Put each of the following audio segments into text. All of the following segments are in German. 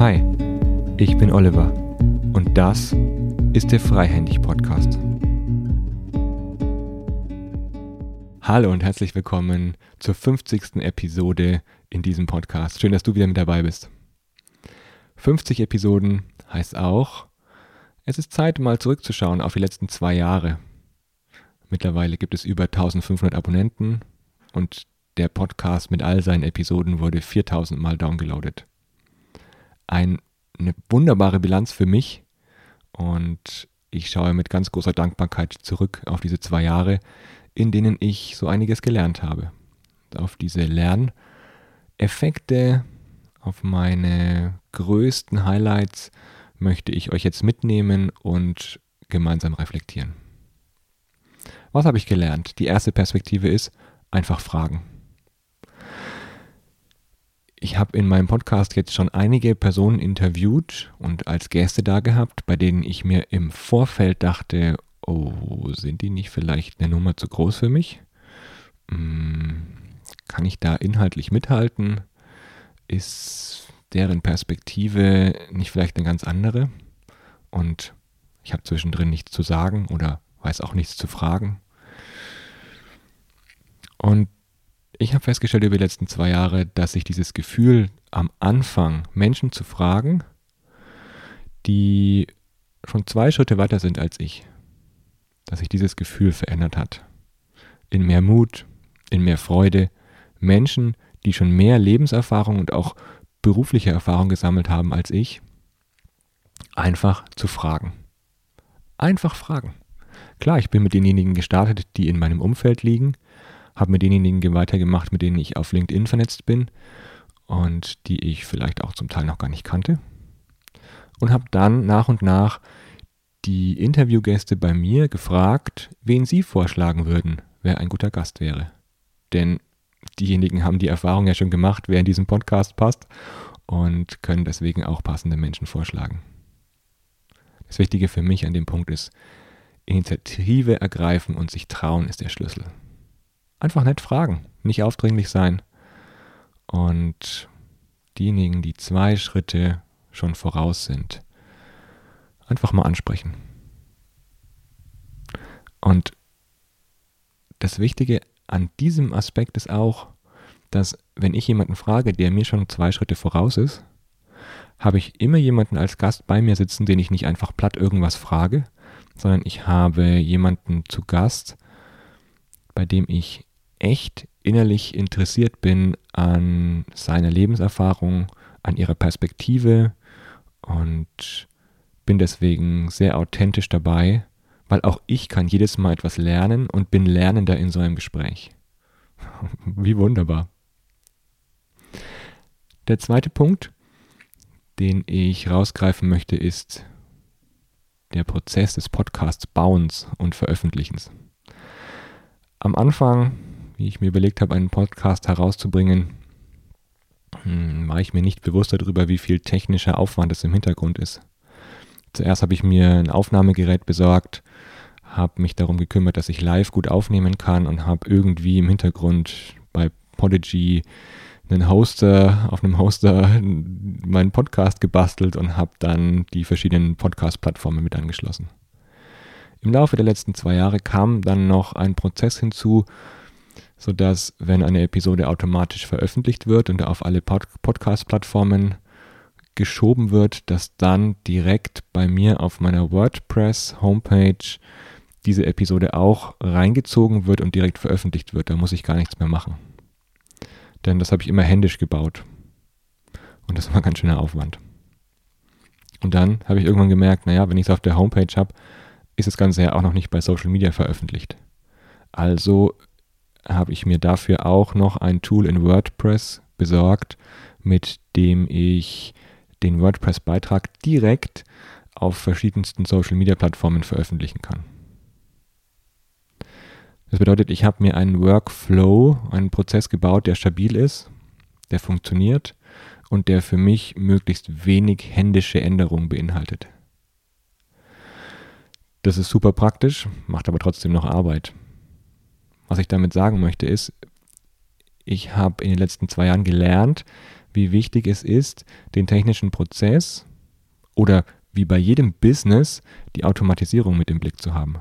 Hi, ich bin Oliver und das ist der Freihändig Podcast. Hallo und herzlich willkommen zur 50. Episode in diesem Podcast. Schön, dass du wieder mit dabei bist. 50 Episoden heißt auch, es ist Zeit, mal zurückzuschauen auf die letzten zwei Jahre. Mittlerweile gibt es über 1500 Abonnenten und der Podcast mit all seinen Episoden wurde 4000 Mal downgeloadet. Ein, eine wunderbare Bilanz für mich und ich schaue mit ganz großer Dankbarkeit zurück auf diese zwei Jahre, in denen ich so einiges gelernt habe. Auf diese Lerneffekte, auf meine größten Highlights möchte ich euch jetzt mitnehmen und gemeinsam reflektieren. Was habe ich gelernt? Die erste Perspektive ist einfach fragen. Ich habe in meinem Podcast jetzt schon einige Personen interviewt und als Gäste da gehabt, bei denen ich mir im Vorfeld dachte, oh, sind die nicht vielleicht eine Nummer zu groß für mich? Hm, kann ich da inhaltlich mithalten? Ist deren Perspektive nicht vielleicht eine ganz andere? Und ich habe zwischendrin nichts zu sagen oder weiß auch nichts zu fragen. Und ich habe festgestellt über die letzten zwei Jahre, dass sich dieses Gefühl am Anfang, Menschen zu fragen, die schon zwei Schritte weiter sind als ich, dass sich dieses Gefühl verändert hat. In mehr Mut, in mehr Freude. Menschen, die schon mehr Lebenserfahrung und auch berufliche Erfahrung gesammelt haben als ich, einfach zu fragen. Einfach fragen. Klar, ich bin mit denjenigen gestartet, die in meinem Umfeld liegen, habe mit denjenigen weitergemacht, mit denen ich auf LinkedIn vernetzt bin und die ich vielleicht auch zum Teil noch gar nicht kannte. Und habe dann nach und nach die Interviewgäste bei mir gefragt, wen sie vorschlagen würden, wer ein guter Gast wäre. Denn diejenigen haben die Erfahrung ja schon gemacht, wer in diesem Podcast passt und können deswegen auch passende Menschen vorschlagen. Das Wichtige für mich an dem Punkt ist, Initiative ergreifen und sich trauen ist der Schlüssel. Einfach nett fragen, nicht aufdringlich sein. Und diejenigen, die zwei Schritte schon voraus sind, einfach mal ansprechen. Und das Wichtige an diesem Aspekt ist auch, dass wenn ich jemanden frage, der mir schon zwei Schritte voraus ist, habe ich immer jemanden als Gast bei mir sitzen, den ich nicht einfach platt irgendwas frage, sondern ich habe jemanden zu Gast, bei dem ich echt innerlich interessiert bin an seiner Lebenserfahrung, an ihrer Perspektive und bin deswegen sehr authentisch dabei, weil auch ich kann jedes Mal etwas lernen und bin lernender in so einem Gespräch. Wie wunderbar. Der zweite Punkt, den ich rausgreifen möchte, ist der Prozess des Podcasts Bauens und Veröffentlichens. Am Anfang wie ich mir überlegt habe, einen Podcast herauszubringen, hm, war ich mir nicht bewusst darüber, wie viel technischer Aufwand es im Hintergrund ist. Zuerst habe ich mir ein Aufnahmegerät besorgt, habe mich darum gekümmert, dass ich live gut aufnehmen kann und habe irgendwie im Hintergrund bei Podigy einen Hoster, auf einem Hoster meinen Podcast gebastelt und habe dann die verschiedenen Podcast-Plattformen mit angeschlossen. Im Laufe der letzten zwei Jahre kam dann noch ein Prozess hinzu, sodass, wenn eine Episode automatisch veröffentlicht wird und auf alle Pod Podcast-Plattformen geschoben wird, dass dann direkt bei mir auf meiner WordPress-Homepage diese Episode auch reingezogen wird und direkt veröffentlicht wird. Da muss ich gar nichts mehr machen. Denn das habe ich immer händisch gebaut. Und das war ganz schöner Aufwand. Und dann habe ich irgendwann gemerkt, naja, wenn ich es auf der Homepage habe, ist das Ganze ja auch noch nicht bei Social Media veröffentlicht. Also habe ich mir dafür auch noch ein Tool in WordPress besorgt, mit dem ich den WordPress-Beitrag direkt auf verschiedensten Social-Media-Plattformen veröffentlichen kann. Das bedeutet, ich habe mir einen Workflow, einen Prozess gebaut, der stabil ist, der funktioniert und der für mich möglichst wenig händische Änderungen beinhaltet. Das ist super praktisch, macht aber trotzdem noch Arbeit. Was ich damit sagen möchte ist, ich habe in den letzten zwei Jahren gelernt, wie wichtig es ist, den technischen Prozess oder wie bei jedem Business die Automatisierung mit im Blick zu haben.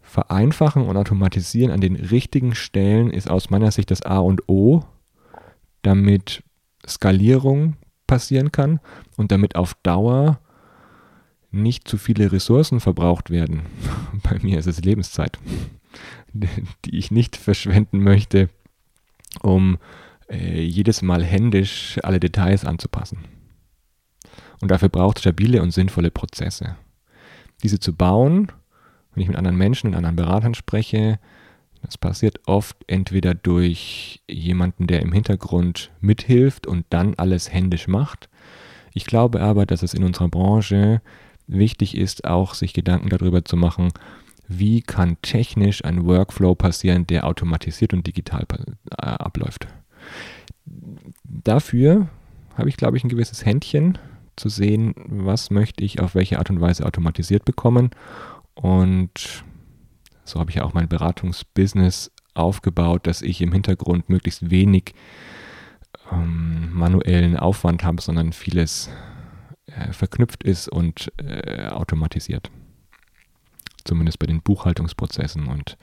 Vereinfachen und automatisieren an den richtigen Stellen ist aus meiner Sicht das A und O, damit Skalierung passieren kann und damit auf Dauer nicht zu viele Ressourcen verbraucht werden. Bei mir ist es Lebenszeit, die ich nicht verschwenden möchte, um äh, jedes Mal händisch alle Details anzupassen. Und dafür braucht es stabile und sinnvolle Prozesse. Diese zu bauen wenn ich mit anderen Menschen und anderen Beratern spreche, das passiert oft entweder durch jemanden, der im Hintergrund mithilft und dann alles händisch macht. Ich glaube aber, dass es in unserer Branche wichtig ist, auch sich Gedanken darüber zu machen, wie kann technisch ein Workflow passieren, der automatisiert und digital äh, abläuft. Dafür habe ich, glaube ich, ein gewisses Händchen zu sehen, was möchte ich auf welche Art und Weise automatisiert bekommen und so habe ich ja auch mein Beratungsbusiness aufgebaut, dass ich im Hintergrund möglichst wenig ähm, manuellen Aufwand habe, sondern vieles äh, verknüpft ist und äh, automatisiert. Zumindest bei den Buchhaltungsprozessen und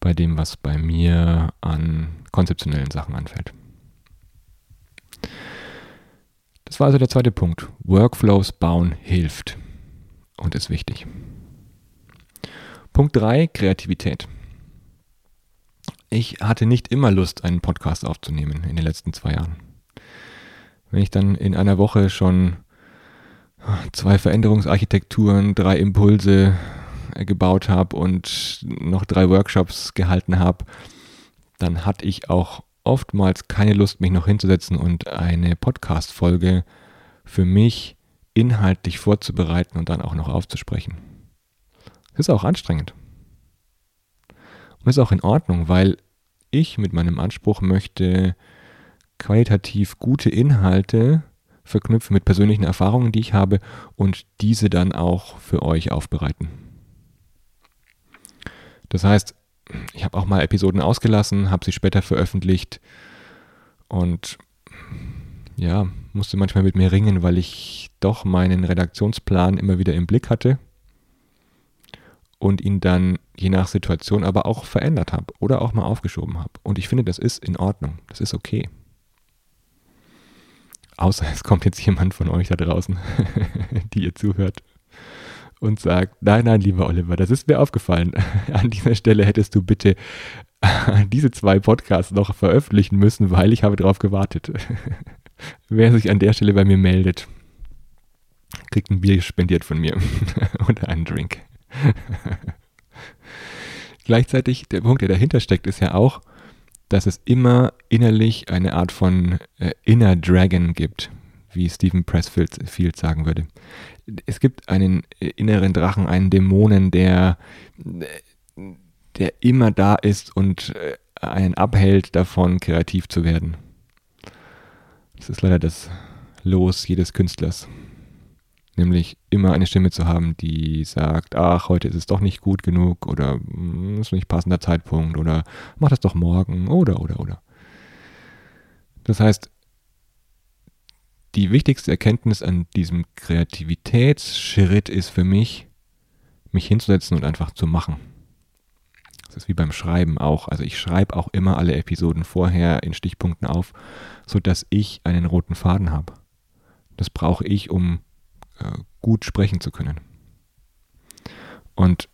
bei dem, was bei mir an konzeptionellen Sachen anfällt. Das war also der zweite Punkt. Workflows bauen hilft und ist wichtig. Punkt 3, Kreativität. Ich hatte nicht immer Lust, einen Podcast aufzunehmen in den letzten zwei Jahren. Wenn ich dann in einer Woche schon zwei Veränderungsarchitekturen, drei Impulse gebaut habe und noch drei Workshops gehalten habe, dann hatte ich auch oftmals keine Lust, mich noch hinzusetzen und eine Podcast-Folge für mich inhaltlich vorzubereiten und dann auch noch aufzusprechen. Das ist auch anstrengend. Und das ist auch in Ordnung, weil ich mit meinem Anspruch möchte qualitativ gute Inhalte verknüpfen mit persönlichen Erfahrungen, die ich habe und diese dann auch für euch aufbereiten. Das heißt, ich habe auch mal Episoden ausgelassen, habe sie später veröffentlicht und ja, musste manchmal mit mir ringen, weil ich doch meinen Redaktionsplan immer wieder im Blick hatte und ihn dann je nach Situation aber auch verändert habe oder auch mal aufgeschoben habe. Und ich finde, das ist in Ordnung, das ist okay. Außer es kommt jetzt jemand von euch da draußen, die ihr zuhört und sagt, nein, nein, lieber Oliver, das ist mir aufgefallen. An dieser Stelle hättest du bitte diese zwei Podcasts noch veröffentlichen müssen, weil ich habe darauf gewartet. Wer sich an der Stelle bei mir meldet, kriegt ein Bier spendiert von mir oder einen Drink. Gleichzeitig, der Punkt, der dahinter steckt, ist ja auch, dass es immer innerlich eine Art von äh, Inner Dragon gibt, wie Stephen Pressfield sagen würde. Es gibt einen inneren Drachen, einen Dämonen, der, der immer da ist und äh, einen abhält davon, kreativ zu werden. Das ist leider das Los jedes Künstlers nämlich immer eine Stimme zu haben, die sagt, ach, heute ist es doch nicht gut genug oder hm, ist nicht passender Zeitpunkt oder mach das doch morgen oder oder oder. Das heißt, die wichtigste Erkenntnis an diesem Kreativitätsschritt ist für mich, mich hinzusetzen und einfach zu machen. Das ist wie beim Schreiben auch. Also ich schreibe auch immer alle Episoden vorher in Stichpunkten auf, sodass ich einen roten Faden habe. Das brauche ich, um äh, gut sprechen zu können. Und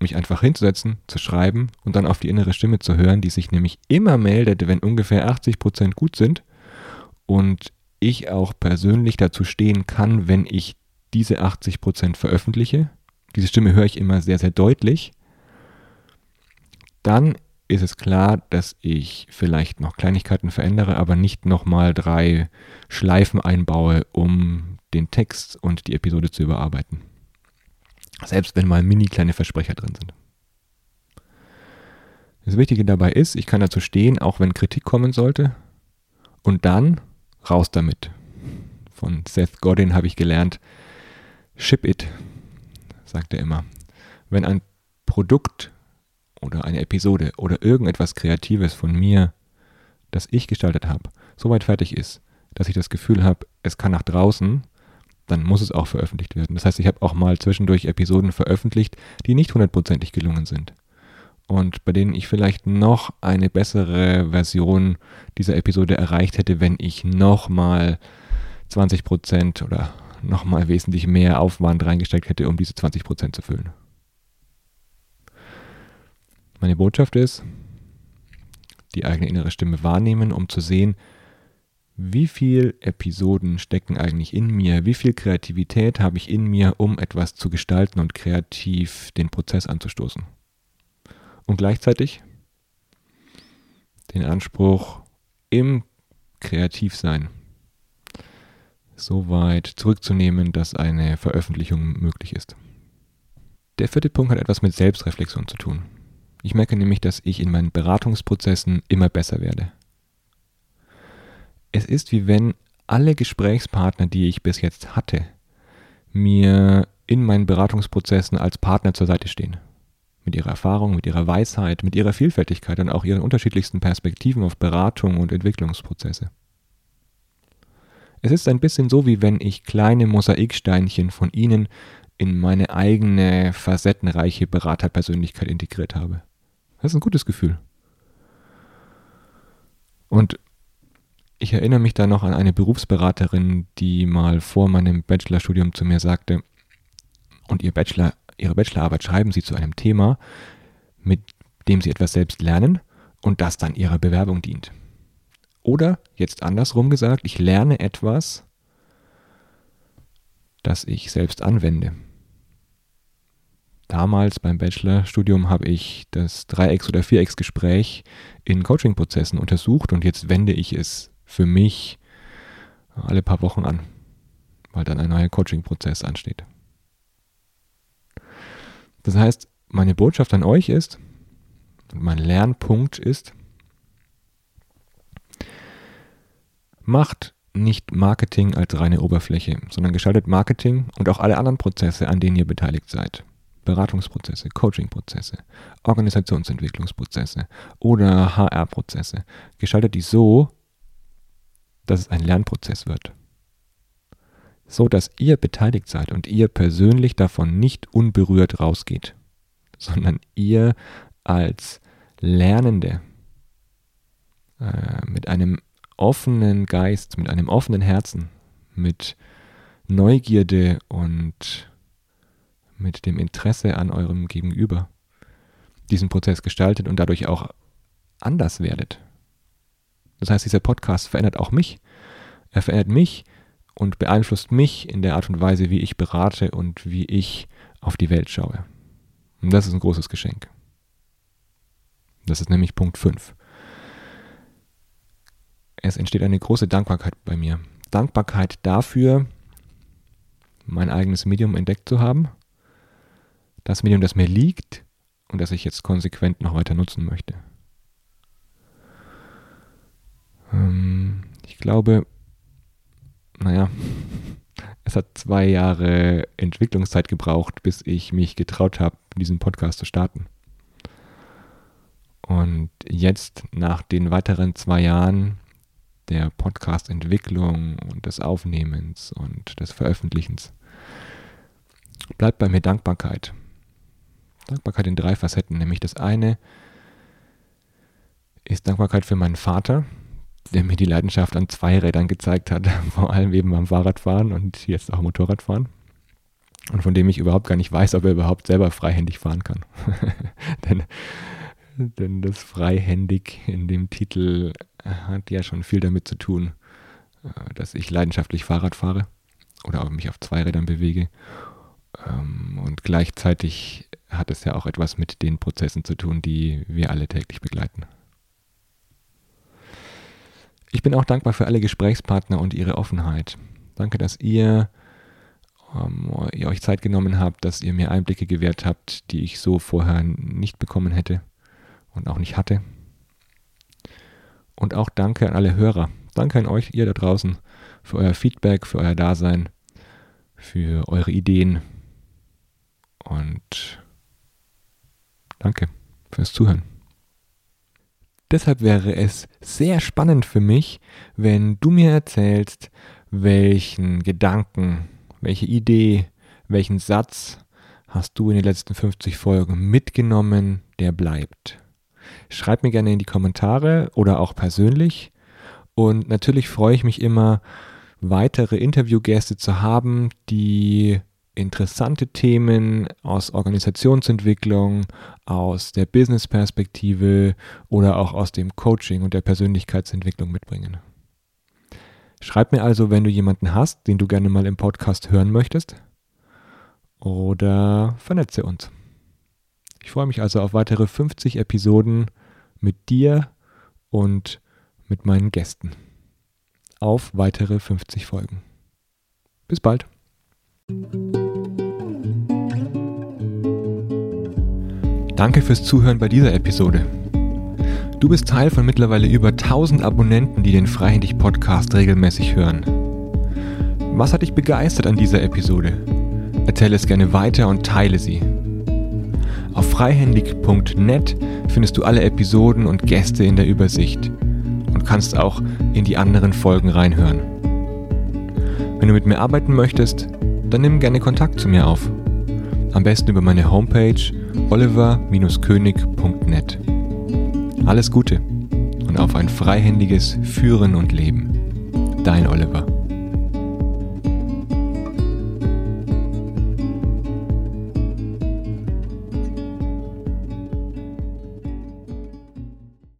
mich einfach hinzusetzen, zu schreiben und dann auf die innere Stimme zu hören, die sich nämlich immer meldet, wenn ungefähr 80 Prozent gut sind und ich auch persönlich dazu stehen kann, wenn ich diese 80 Prozent veröffentliche. Diese Stimme höre ich immer sehr, sehr deutlich. Dann ist es klar, dass ich vielleicht noch Kleinigkeiten verändere, aber nicht nochmal drei Schleifen einbaue, um den Text und die Episode zu überarbeiten. Selbst wenn mal mini kleine Versprecher drin sind. Das Wichtige dabei ist, ich kann dazu stehen, auch wenn Kritik kommen sollte. Und dann raus damit. Von Seth Godin habe ich gelernt, ship it, sagt er immer. Wenn ein Produkt oder eine Episode oder irgendetwas Kreatives von mir, das ich gestaltet habe, soweit fertig ist, dass ich das Gefühl habe, es kann nach draußen, dann muss es auch veröffentlicht werden. Das heißt, ich habe auch mal zwischendurch Episoden veröffentlicht, die nicht hundertprozentig gelungen sind. Und bei denen ich vielleicht noch eine bessere Version dieser Episode erreicht hätte, wenn ich nochmal 20% oder nochmal wesentlich mehr Aufwand reingesteckt hätte, um diese 20% zu füllen. Meine Botschaft ist, die eigene innere Stimme wahrnehmen, um zu sehen, wie viel Episoden stecken eigentlich in mir, wie viel Kreativität habe ich in mir, um etwas zu gestalten und kreativ den Prozess anzustoßen. Und gleichzeitig den Anspruch im Kreativsein so weit zurückzunehmen, dass eine Veröffentlichung möglich ist. Der vierte Punkt hat etwas mit Selbstreflexion zu tun. Ich merke nämlich, dass ich in meinen Beratungsprozessen immer besser werde. Es ist wie wenn alle Gesprächspartner, die ich bis jetzt hatte, mir in meinen Beratungsprozessen als Partner zur Seite stehen. Mit ihrer Erfahrung, mit ihrer Weisheit, mit ihrer Vielfältigkeit und auch ihren unterschiedlichsten Perspektiven auf Beratung und Entwicklungsprozesse. Es ist ein bisschen so, wie wenn ich kleine Mosaiksteinchen von ihnen in meine eigene facettenreiche Beraterpersönlichkeit integriert habe. Das ist ein gutes Gefühl. Und ich erinnere mich da noch an eine Berufsberaterin, die mal vor meinem Bachelorstudium zu mir sagte, und ihr Bachelor, ihre Bachelorarbeit schreiben sie zu einem Thema, mit dem sie etwas selbst lernen und das dann ihrer Bewerbung dient. Oder jetzt andersrum gesagt, ich lerne etwas, das ich selbst anwende. Damals beim Bachelorstudium habe ich das Dreiecks- oder Vierecksgespräch in Coachingprozessen untersucht und jetzt wende ich es für mich alle paar Wochen an, weil dann ein neuer Coachingprozess ansteht. Das heißt, meine Botschaft an euch ist, mein Lernpunkt ist, Macht nicht Marketing als reine Oberfläche, sondern gestaltet Marketing und auch alle anderen Prozesse, an denen ihr beteiligt seid. Beratungsprozesse, Coachingprozesse, Organisationsentwicklungsprozesse oder HR-Prozesse. Gestaltet die so, dass es ein Lernprozess wird. So dass ihr beteiligt seid und ihr persönlich davon nicht unberührt rausgeht, sondern ihr als Lernende äh, mit einem offenen Geist, mit einem offenen Herzen, mit Neugierde und mit dem Interesse an eurem Gegenüber diesen Prozess gestaltet und dadurch auch anders werdet. Das heißt, dieser Podcast verändert auch mich. Er verändert mich und beeinflusst mich in der Art und Weise, wie ich berate und wie ich auf die Welt schaue. Und das ist ein großes Geschenk. Das ist nämlich Punkt 5 es entsteht eine große Dankbarkeit bei mir. Dankbarkeit dafür, mein eigenes Medium entdeckt zu haben. Das Medium, das mir liegt und das ich jetzt konsequent noch weiter nutzen möchte. Ähm, ich glaube, naja, es hat zwei Jahre Entwicklungszeit gebraucht, bis ich mich getraut habe, diesen Podcast zu starten. Und jetzt, nach den weiteren zwei Jahren, der Podcast-Entwicklung und des Aufnehmens und des Veröffentlichens bleibt bei mir Dankbarkeit. Dankbarkeit in drei Facetten, nämlich das eine ist Dankbarkeit für meinen Vater, der mir die Leidenschaft an Zweirädern gezeigt hat, vor allem eben beim Fahrradfahren und jetzt auch Motorradfahren. Und von dem ich überhaupt gar nicht weiß, ob er überhaupt selber freihändig fahren kann. Denn denn das freihändig in dem Titel hat ja schon viel damit zu tun, äh, dass ich leidenschaftlich Fahrrad fahre oder mich auf Zweirädern bewege. Ähm, und gleichzeitig hat es ja auch etwas mit den Prozessen zu tun, die wir alle täglich begleiten. Ich bin auch dankbar für alle Gesprächspartner und ihre Offenheit. Danke, dass ihr, ähm, ihr euch Zeit genommen habt, dass ihr mir Einblicke gewährt habt, die ich so vorher nicht bekommen hätte und auch nicht hatte. Und auch danke an alle Hörer. Danke an euch, ihr da draußen, für euer Feedback, für euer Dasein, für eure Ideen. Und danke fürs Zuhören. Deshalb wäre es sehr spannend für mich, wenn du mir erzählst, welchen Gedanken, welche Idee, welchen Satz hast du in den letzten 50 Folgen mitgenommen, der bleibt. Schreib mir gerne in die Kommentare oder auch persönlich. Und natürlich freue ich mich immer, weitere Interviewgäste zu haben, die interessante Themen aus Organisationsentwicklung, aus der Business-Perspektive oder auch aus dem Coaching und der Persönlichkeitsentwicklung mitbringen. Schreib mir also, wenn du jemanden hast, den du gerne mal im Podcast hören möchtest, oder vernetze uns. Ich freue mich also auf weitere 50 Episoden mit dir und mit meinen Gästen. Auf weitere 50 Folgen. Bis bald. Danke fürs Zuhören bei dieser Episode. Du bist Teil von mittlerweile über 1000 Abonnenten, die den Freihändig Podcast regelmäßig hören. Was hat dich begeistert an dieser Episode? Erzähle es gerne weiter und teile sie. Auf freihändig.net findest du alle Episoden und Gäste in der Übersicht und kannst auch in die anderen Folgen reinhören. Wenn du mit mir arbeiten möchtest, dann nimm gerne Kontakt zu mir auf. Am besten über meine Homepage oliver-könig.net. Alles Gute und auf ein freihändiges Führen und Leben. Dein Oliver.